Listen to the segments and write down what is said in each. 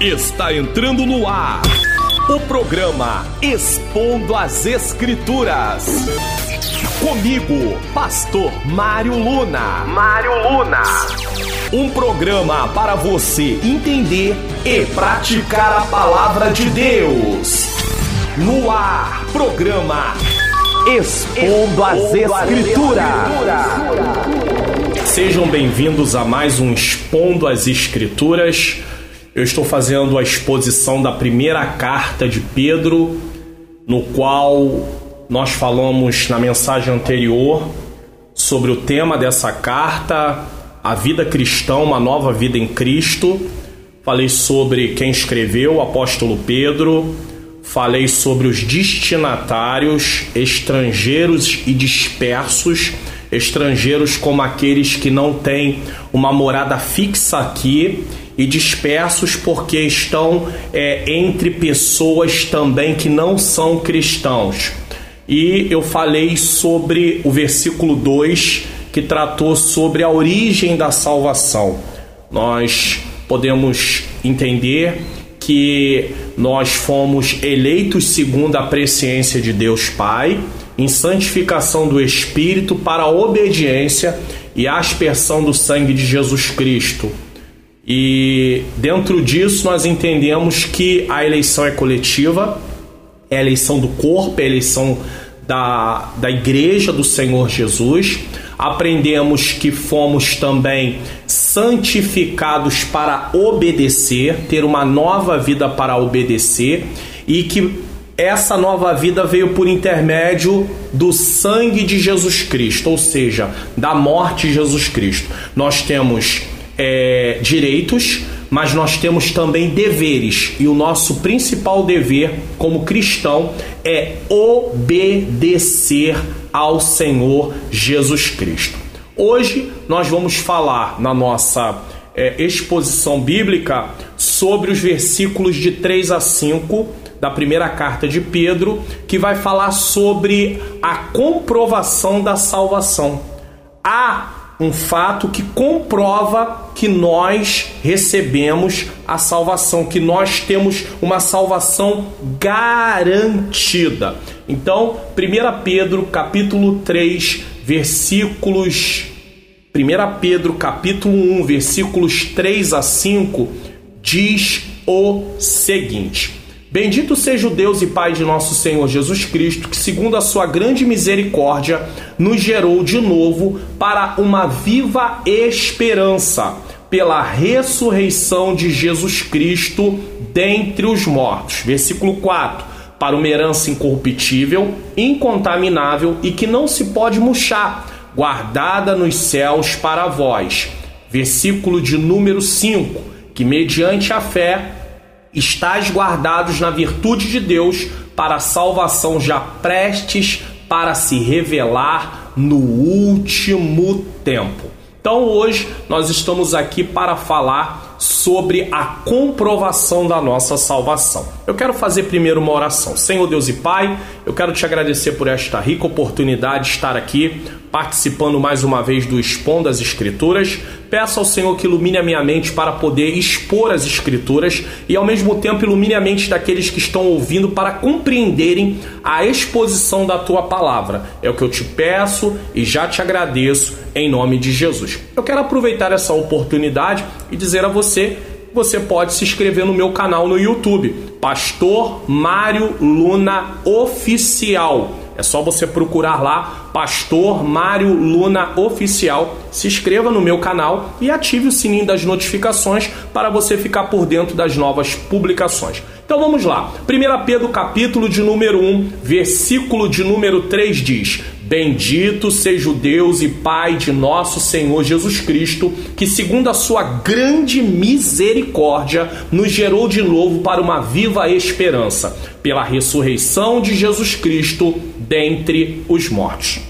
Está entrando no ar o programa Expondo as Escrituras. Comigo, Pastor Mário Luna. Mário Luna. Um programa para você entender e praticar a palavra de Deus. No ar, programa Expondo as Escrituras. Sejam bem-vindos a mais um Expondo as Escrituras. Eu estou fazendo a exposição da primeira carta de Pedro, no qual nós falamos na mensagem anterior sobre o tema dessa carta, a vida cristã, uma nova vida em Cristo. Falei sobre quem escreveu, o apóstolo Pedro. Falei sobre os destinatários, estrangeiros e dispersos estrangeiros como aqueles que não têm uma morada fixa aqui e dispersos porque estão é, entre pessoas também que não são cristãos. E eu falei sobre o versículo 2 que tratou sobre a origem da salvação. Nós podemos entender que nós fomos eleitos segundo a presciência de Deus Pai em santificação do Espírito para a obediência e aspersão do sangue de Jesus Cristo. E dentro disso nós entendemos que a eleição é coletiva, é a eleição do corpo, é a eleição da, da igreja do Senhor Jesus. Aprendemos que fomos também santificados para obedecer, ter uma nova vida para obedecer e que essa nova vida veio por intermédio do sangue de Jesus Cristo, ou seja, da morte de Jesus Cristo. Nós temos é, direitos, mas nós temos também deveres, e o nosso principal dever como cristão é obedecer ao Senhor Jesus Cristo. Hoje nós vamos falar na nossa é, exposição bíblica sobre os versículos de 3 a 5 da primeira carta de Pedro, que vai falar sobre a comprovação da salvação. Há um fato que comprova que nós recebemos a salvação, que nós temos uma salvação garantida. Então, 1 Pedro, capítulo 3, versículos 1 Pedro, capítulo 1, versículos 3 a 5 diz o seguinte: Bendito seja o Deus e Pai de nosso Senhor Jesus Cristo, que, segundo a sua grande misericórdia, nos gerou de novo para uma viva esperança, pela ressurreição de Jesus Cristo dentre os mortos. Versículo 4. Para uma herança incorruptível, incontaminável e que não se pode murchar, guardada nos céus para vós. Versículo de número 5. Que mediante a fé estáis guardados na virtude de Deus para a salvação já prestes para se revelar no último tempo. Então hoje nós estamos aqui para falar sobre a comprovação da nossa salvação. Eu quero fazer primeiro uma oração. Senhor Deus e Pai, eu quero te agradecer por esta rica oportunidade de estar aqui participando mais uma vez do Expon das Escrituras. Peço ao Senhor que ilumine a minha mente para poder expor as Escrituras e ao mesmo tempo ilumine a mente daqueles que estão ouvindo para compreenderem a exposição da tua palavra. É o que eu te peço e já te agradeço em nome de Jesus. Eu quero aproveitar essa oportunidade e dizer a você você pode se inscrever no meu canal no YouTube, Pastor Mário Luna Oficial. É só você procurar lá, Pastor Mário Luna Oficial. Se inscreva no meu canal e ative o sininho das notificações para você ficar por dentro das novas publicações. Então vamos lá. 1 Pedro capítulo de número 1, versículo de número 3 diz: Bendito seja o Deus e Pai de nosso Senhor Jesus Cristo, que segundo a sua grande misericórdia nos gerou de novo para uma viva esperança, pela ressurreição de Jesus Cristo dentre os mortos.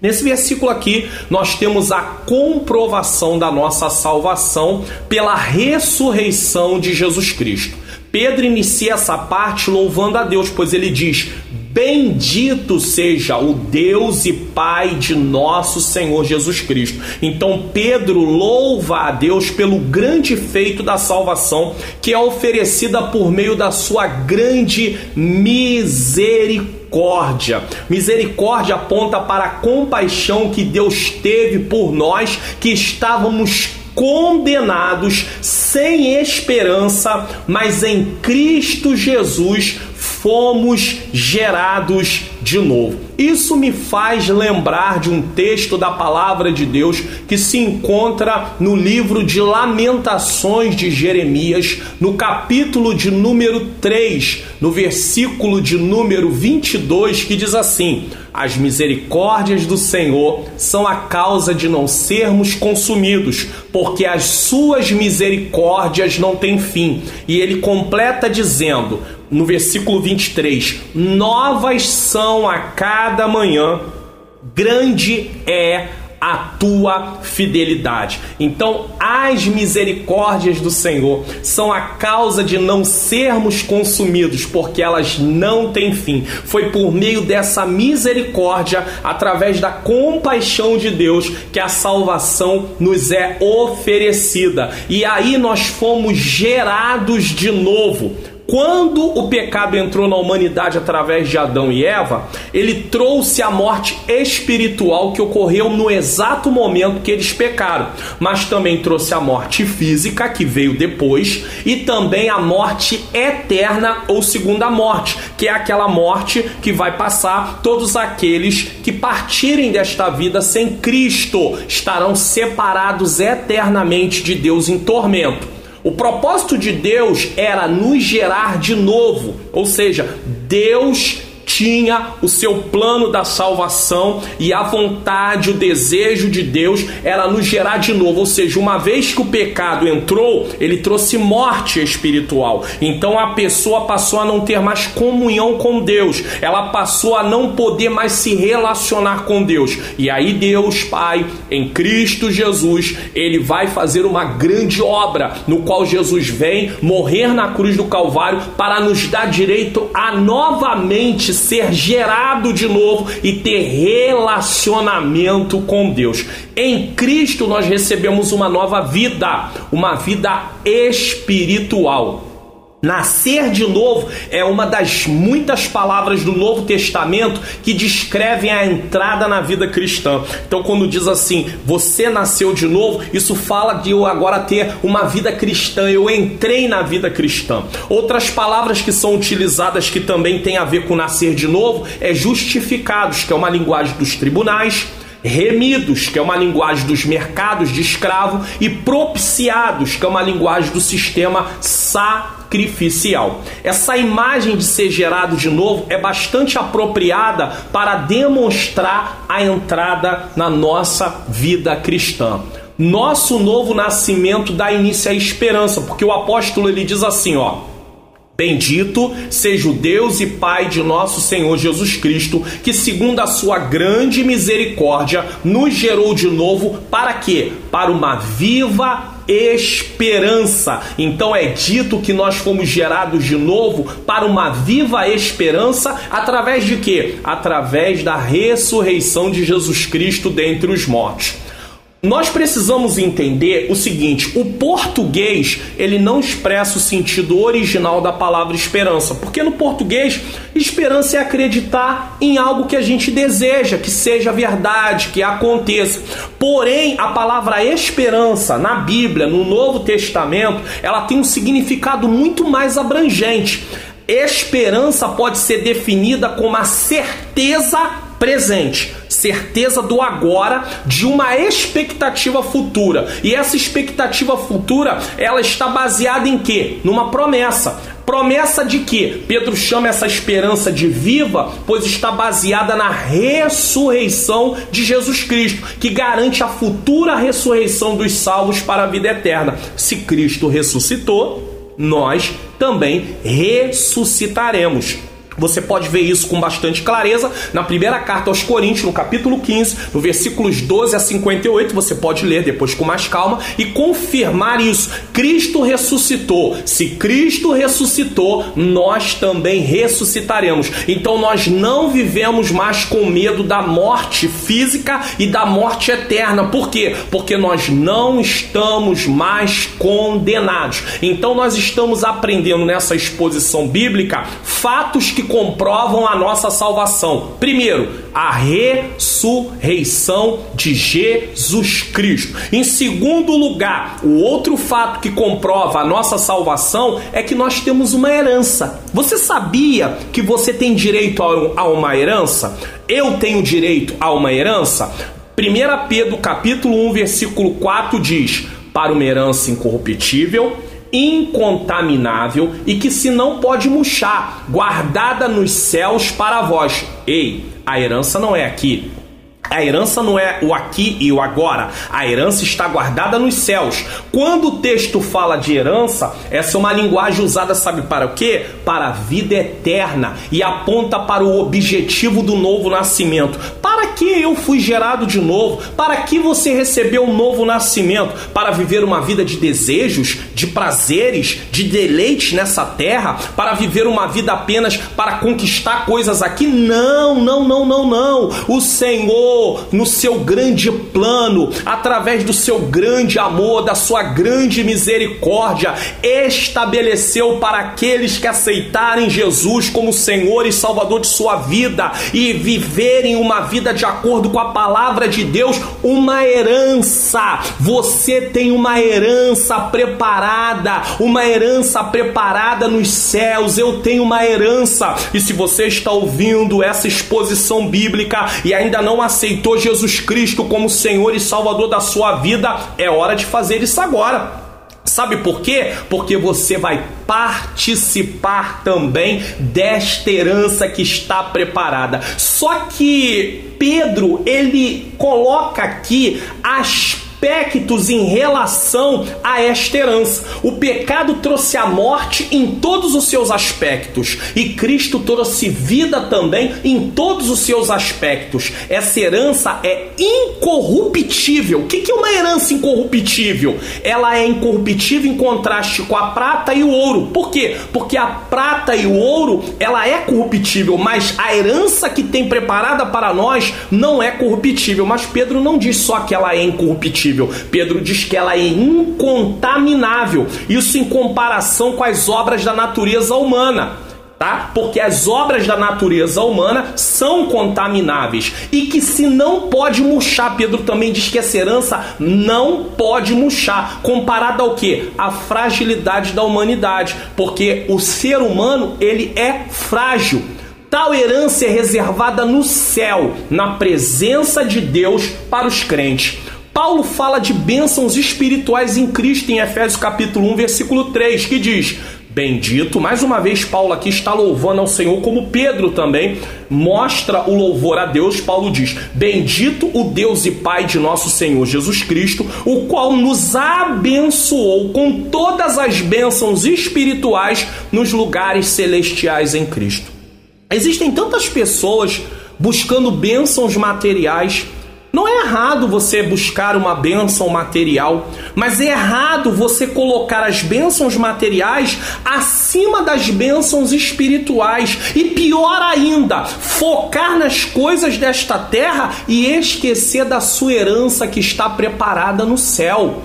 Nesse versículo aqui, nós temos a comprovação da nossa salvação pela ressurreição de Jesus Cristo. Pedro inicia essa parte louvando a Deus, pois ele diz: Bendito seja o Deus e Pai de nosso Senhor Jesus Cristo. Então Pedro louva a Deus pelo grande feito da salvação que é oferecida por meio da sua grande misericórdia. Misericórdia. Aponta para a compaixão que Deus teve por nós que estávamos condenados, sem esperança, mas em Cristo Jesus fomos gerados de novo. Isso me faz lembrar de um texto da palavra de Deus que se encontra no livro de Lamentações de Jeremias, no capítulo de número 3, no versículo de número 22, que diz assim: As misericórdias do Senhor são a causa de não sermos consumidos, porque as suas misericórdias não têm fim. E ele completa dizendo: no versículo 23: Novas são a cada manhã, grande é a tua fidelidade. Então, as misericórdias do Senhor são a causa de não sermos consumidos, porque elas não têm fim. Foi por meio dessa misericórdia, através da compaixão de Deus, que a salvação nos é oferecida. E aí nós fomos gerados de novo. Quando o pecado entrou na humanidade através de Adão e Eva, ele trouxe a morte espiritual que ocorreu no exato momento que eles pecaram, mas também trouxe a morte física que veio depois e também a morte eterna ou segunda morte, que é aquela morte que vai passar todos aqueles que partirem desta vida sem Cristo, estarão separados eternamente de Deus em tormento. O propósito de Deus era nos gerar de novo, ou seja, Deus tinha o seu plano da salvação e a vontade, o desejo de Deus era nos gerar de novo. Ou seja, uma vez que o pecado entrou, ele trouxe morte espiritual. Então a pessoa passou a não ter mais comunhão com Deus, ela passou a não poder mais se relacionar com Deus. E aí, Deus Pai, em Cristo Jesus, ele vai fazer uma grande obra, no qual Jesus vem morrer na cruz do Calvário para nos dar direito a novamente ser gerado de novo e ter relacionamento com Deus. Em Cristo nós recebemos uma nova vida, uma vida espiritual. Nascer de novo é uma das muitas palavras do Novo Testamento que descrevem a entrada na vida cristã. Então, quando diz assim, você nasceu de novo, isso fala de eu agora ter uma vida cristã, eu entrei na vida cristã. Outras palavras que são utilizadas que também tem a ver com nascer de novo é justificados, que é uma linguagem dos tribunais remidos, que é uma linguagem dos mercados de escravo, e propiciados, que é uma linguagem do sistema sacrificial. Essa imagem de ser gerado de novo é bastante apropriada para demonstrar a entrada na nossa vida cristã. Nosso novo nascimento dá início à esperança, porque o apóstolo ele diz assim, ó: Bendito seja o Deus e Pai de nosso Senhor Jesus Cristo, que, segundo a sua grande misericórdia, nos gerou de novo para quê? Para uma viva esperança. Então é dito que nós fomos gerados de novo para uma viva esperança através de quê? Através da ressurreição de Jesus Cristo dentre os mortos. Nós precisamos entender o seguinte: o português ele não expressa o sentido original da palavra esperança, porque no português esperança é acreditar em algo que a gente deseja, que seja verdade, que aconteça. Porém, a palavra esperança na Bíblia, no Novo Testamento, ela tem um significado muito mais abrangente. Esperança pode ser definida como a certeza presente certeza do agora, de uma expectativa futura. E essa expectativa futura, ela está baseada em quê? Numa promessa. Promessa de que Pedro chama essa esperança de viva, pois está baseada na ressurreição de Jesus Cristo, que garante a futura ressurreição dos salvos para a vida eterna. Se Cristo ressuscitou, nós também ressuscitaremos. Você pode ver isso com bastante clareza na primeira carta aos Coríntios, no capítulo 15, no versículos 12 a 58. Você pode ler depois com mais calma e confirmar isso. Cristo ressuscitou. Se Cristo ressuscitou, nós também ressuscitaremos. Então nós não vivemos mais com medo da morte física e da morte eterna. Por quê? Porque nós não estamos mais condenados. Então nós estamos aprendendo nessa exposição bíblica fatos que comprovam a nossa salvação. Primeiro, a ressurreição de Jesus Cristo. Em segundo lugar, o outro fato que comprova a nossa salvação é que nós temos uma herança. Você sabia que você tem direito a uma herança? Eu tenho direito a uma herança? 1 Pedro capítulo 1, versículo 4 diz: "Para uma herança incorruptível, incontaminável e que se não pode murchar, guardada nos céus para vós. Ei, a herança não é aqui, a herança não é o aqui e o agora. A herança está guardada nos céus. Quando o texto fala de herança, essa é uma linguagem usada, sabe para o quê? Para a vida eterna e aponta para o objetivo do novo nascimento. Para que eu fui gerado de novo? Para que você recebeu um novo nascimento? Para viver uma vida de desejos, de prazeres, de deleites nessa terra? Para viver uma vida apenas para conquistar coisas aqui? Não, não, não, não, não. O Senhor no seu grande plano, através do seu grande amor, da sua grande misericórdia, estabeleceu para aqueles que aceitarem Jesus como Senhor e Salvador de sua vida e viverem uma vida de acordo com a palavra de Deus, uma herança. Você tem uma herança preparada, uma herança preparada nos céus. Eu tenho uma herança. E se você está ouvindo essa exposição bíblica e ainda não aceitou Jesus Cristo como Senhor e Salvador da sua vida, é hora de fazer isso agora. Sabe por quê? Porque você vai participar também desta herança que está preparada. Só que Pedro, ele coloca aqui as aspectos em relação a esta herança. O pecado trouxe a morte em todos os seus aspectos e Cristo trouxe vida também em todos os seus aspectos. Essa herança é incorruptível. O que é uma herança incorruptível? Ela é incorruptível em contraste com a prata e o ouro. Por quê? Porque a prata e o ouro ela é corruptível, mas a herança que tem preparada para nós não é corruptível. Mas Pedro não diz só que ela é incorruptível Pedro diz que ela é incontaminável. Isso em comparação com as obras da natureza humana. Tá? Porque as obras da natureza humana são contamináveis e que se não pode murchar, Pedro também diz que essa herança não pode murchar, comparada ao que? A fragilidade da humanidade, porque o ser humano ele é frágil. Tal herança é reservada no céu, na presença de Deus para os crentes. Paulo fala de bênçãos espirituais em Cristo em Efésios capítulo 1, versículo 3, que diz: Bendito, mais uma vez Paulo aqui está louvando ao Senhor, como Pedro também mostra o louvor a Deus. Paulo diz: Bendito o Deus e Pai de nosso Senhor Jesus Cristo, o qual nos abençoou com todas as bênçãos espirituais nos lugares celestiais em Cristo. Existem tantas pessoas buscando bênçãos materiais não é errado você buscar uma bênção material, mas é errado você colocar as bênçãos materiais acima das bênçãos espirituais. E pior ainda, focar nas coisas desta terra e esquecer da sua herança que está preparada no céu.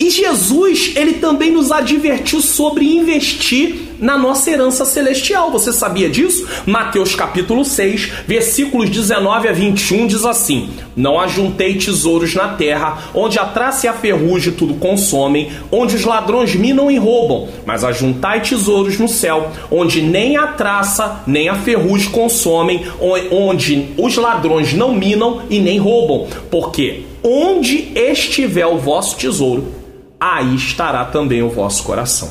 E Jesus, ele também nos advertiu sobre investir na nossa herança celestial. Você sabia disso? Mateus capítulo 6, versículos 19 a 21 diz assim: Não ajuntei tesouros na terra, onde a traça e a ferrugem tudo consomem, onde os ladrões minam e roubam, mas ajuntai tesouros no céu, onde nem a traça nem a ferrugem consomem, onde os ladrões não minam e nem roubam, porque onde estiver o vosso tesouro, aí estará também o vosso coração.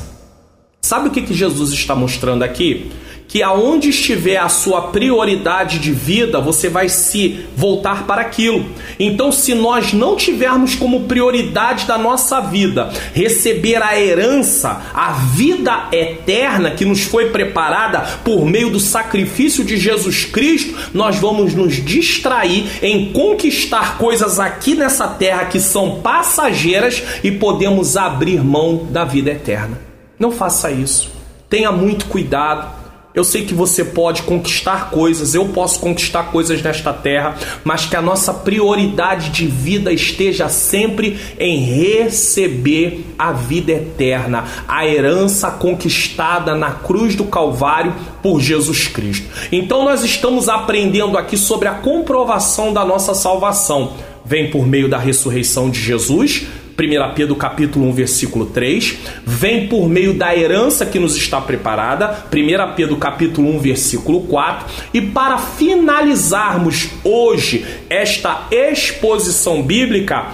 Sabe o que, que Jesus está mostrando aqui? Que aonde estiver a sua prioridade de vida, você vai se voltar para aquilo. Então, se nós não tivermos como prioridade da nossa vida receber a herança, a vida eterna que nos foi preparada por meio do sacrifício de Jesus Cristo, nós vamos nos distrair em conquistar coisas aqui nessa terra que são passageiras e podemos abrir mão da vida eterna. Não faça isso. Tenha muito cuidado eu sei que você pode conquistar coisas, eu posso conquistar coisas nesta terra, mas que a nossa prioridade de vida esteja sempre em receber a vida eterna, a herança conquistada na cruz do Calvário por Jesus Cristo. Então nós estamos aprendendo aqui sobre a comprovação da nossa salvação. Vem por meio da ressurreição de Jesus, 1 Pedro capítulo 1, versículo 3, vem por meio da herança que nos está preparada, 1 Pedro capítulo 1, versículo 4, e para finalizarmos hoje esta exposição bíblica,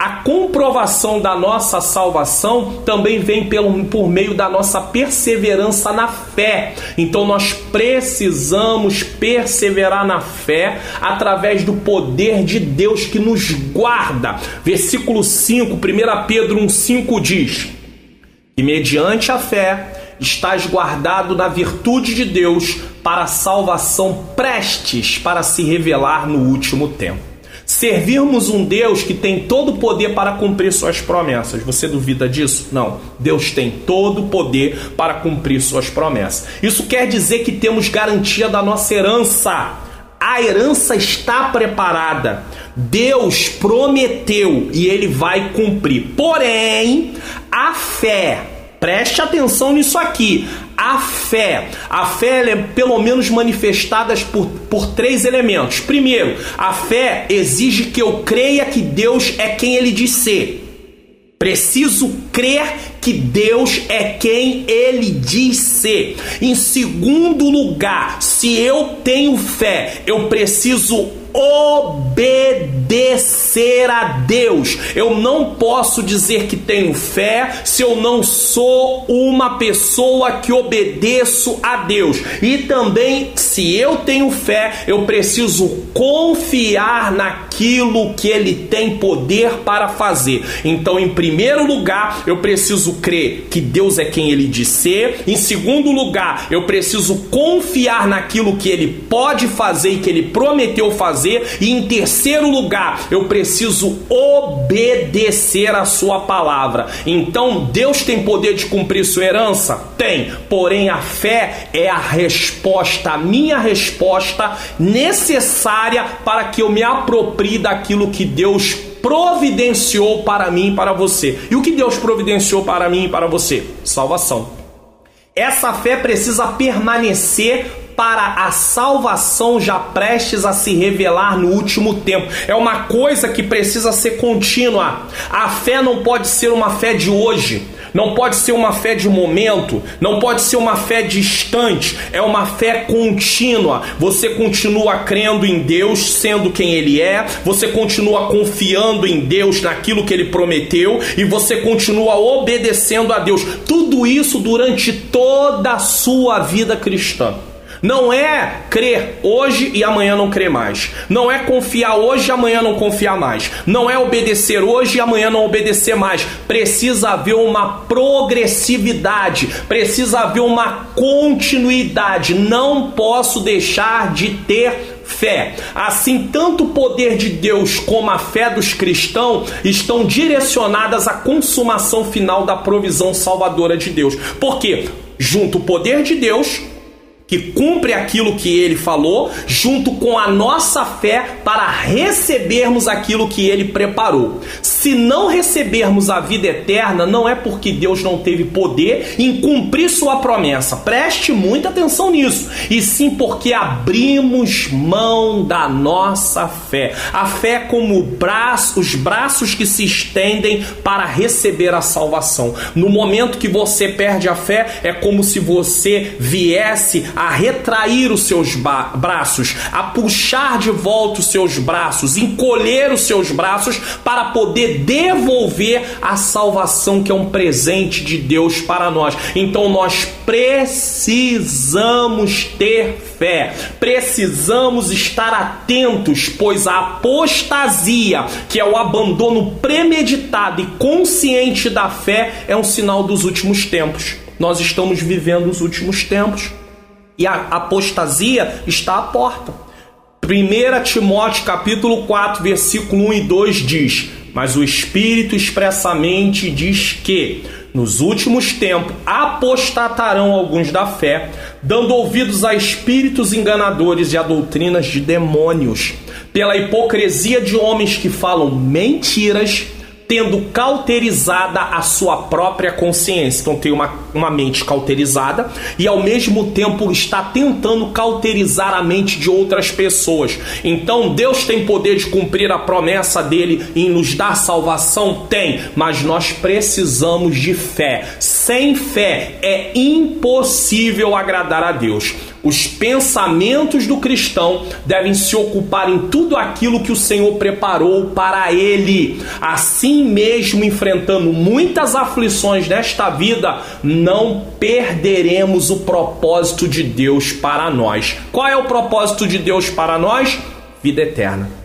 a comprovação da nossa salvação também vem pelo, por meio da nossa perseverança na fé. Então nós precisamos perseverar na fé através do poder de Deus que nos guarda. Versículo 5, 1 Pedro 1,5 diz: E mediante a fé estás guardado na virtude de Deus para a salvação prestes para se revelar no último tempo servirmos um Deus que tem todo o poder para cumprir suas promessas. Você duvida disso? Não. Deus tem todo o poder para cumprir suas promessas. Isso quer dizer que temos garantia da nossa herança. A herança está preparada. Deus prometeu e ele vai cumprir. Porém, a fé, preste atenção nisso aqui a fé. A fé é pelo menos manifestada por, por três elementos. Primeiro, a fé exige que eu creia que Deus é quem ele diz ser. Preciso crer que Deus é quem ele diz ser. Em segundo lugar, se eu tenho fé, eu preciso obedecer a Deus. Eu não posso dizer que tenho fé se eu não sou uma pessoa que obedeço a Deus. E também, se eu tenho fé, eu preciso confiar naquilo que Ele tem poder para fazer. Então, em primeiro lugar, eu preciso crer que Deus é quem Ele diz ser. Em segundo lugar, eu preciso confiar naquilo que Ele pode fazer e que Ele prometeu fazer fazer. E em terceiro lugar, eu preciso obedecer a sua palavra. Então, Deus tem poder de cumprir sua herança? Tem. Porém, a fé é a resposta, a minha resposta necessária para que eu me aproprie daquilo que Deus providenciou para mim e para você. E o que Deus providenciou para mim e para você? Salvação. Essa fé precisa permanecer para a salvação já prestes a se revelar no último tempo. É uma coisa que precisa ser contínua. A fé não pode ser uma fé de hoje. Não pode ser uma fé de momento, não pode ser uma fé distante, é uma fé contínua. Você continua crendo em Deus, sendo quem Ele é, você continua confiando em Deus, naquilo que Ele prometeu, e você continua obedecendo a Deus. Tudo isso durante toda a sua vida cristã. Não é crer hoje e amanhã não crer mais. Não é confiar hoje e amanhã não confiar mais. Não é obedecer hoje e amanhã não obedecer mais. Precisa haver uma progressividade, precisa haver uma continuidade. Não posso deixar de ter fé. Assim, tanto o poder de Deus como a fé dos cristãos estão direcionadas à consumação final da provisão salvadora de Deus. Porque junto o poder de Deus que cumpre aquilo que ele falou, junto com a nossa fé para recebermos aquilo que ele preparou. Se não recebermos a vida eterna, não é porque Deus não teve poder em cumprir sua promessa. Preste muita atenção nisso. E sim porque abrimos mão da nossa fé. A fé é como braço, os braços que se estendem para receber a salvação. No momento que você perde a fé, é como se você viesse a retrair os seus braços, a puxar de volta os seus braços, encolher os seus braços para poder devolver a salvação que é um presente de Deus para nós. Então nós precisamos ter fé, precisamos estar atentos, pois a apostasia, que é o abandono premeditado e consciente da fé, é um sinal dos últimos tempos. Nós estamos vivendo os últimos tempos e a apostasia está à porta. 1 Timóteo capítulo 4, versículo 1 e 2 diz: Mas o Espírito expressamente diz que nos últimos tempos apostatarão alguns da fé, dando ouvidos a espíritos enganadores e a doutrinas de demônios, pela hipocrisia de homens que falam mentiras tendo cauterizada a sua própria consciência. Então tem uma, uma mente cauterizada e ao mesmo tempo está tentando cauterizar a mente de outras pessoas. Então Deus tem poder de cumprir a promessa dele em nos dar salvação? Tem, mas nós precisamos de fé. Sem fé é impossível agradar a Deus. Os pensamentos do cristão devem se ocupar em tudo aquilo que o Senhor preparou para ele. Assim mesmo, enfrentando muitas aflições nesta vida, não perderemos o propósito de Deus para nós. Qual é o propósito de Deus para nós? Vida eterna.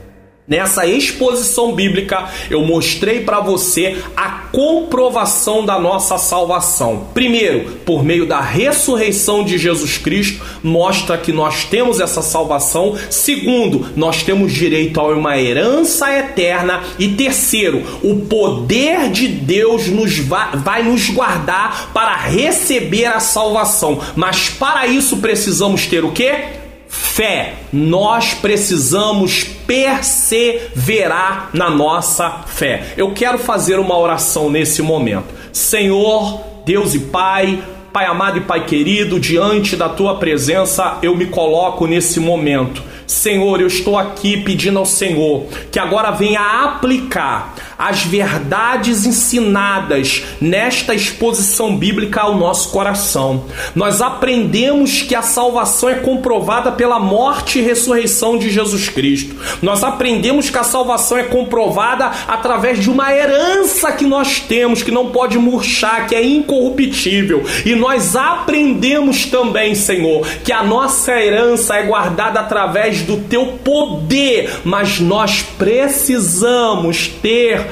Nessa exposição bíblica, eu mostrei para você a comprovação da nossa salvação. Primeiro, por meio da ressurreição de Jesus Cristo, mostra que nós temos essa salvação. Segundo, nós temos direito a uma herança eterna. E terceiro, o poder de Deus nos vai, vai nos guardar para receber a salvação. Mas para isso precisamos ter o quê? Fé. Nós precisamos perseverar na nossa fé. Eu quero fazer uma oração nesse momento. Senhor, Deus e Pai, Pai amado e Pai querido, diante da tua presença eu me coloco nesse momento. Senhor, eu estou aqui pedindo ao Senhor que agora venha aplicar as verdades ensinadas nesta exposição bíblica ao nosso coração. Nós aprendemos que a salvação é comprovada pela morte e ressurreição de Jesus Cristo. Nós aprendemos que a salvação é comprovada através de uma herança que nós temos, que não pode murchar, que é incorruptível. E nós aprendemos também, Senhor, que a nossa herança é guardada através do teu poder, mas nós precisamos ter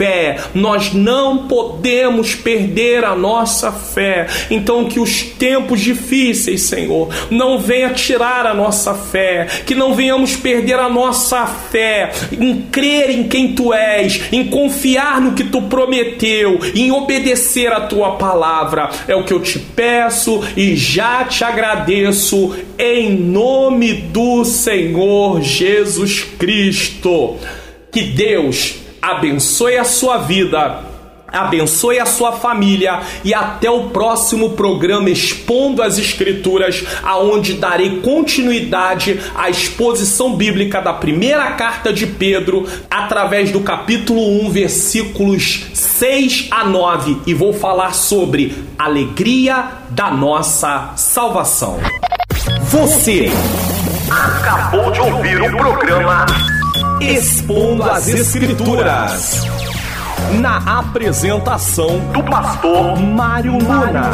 fé. Nós não podemos perder a nossa fé. Então, que os tempos difíceis, Senhor, não venha tirar a nossa fé, que não venhamos perder a nossa fé em crer em quem tu és, em confiar no que tu prometeu, em obedecer a tua palavra. É o que eu te peço e já te agradeço em nome do Senhor Jesus Cristo. Que Deus abençoe a sua vida, abençoe a sua família e até o próximo programa Expondo as Escrituras, aonde darei continuidade à exposição bíblica da primeira carta de Pedro, através do capítulo 1, versículos 6 a 9, e vou falar sobre alegria da nossa salvação. Você acabou de ouvir o programa Expondo as Escrituras. Na apresentação do pastor Mário Luna.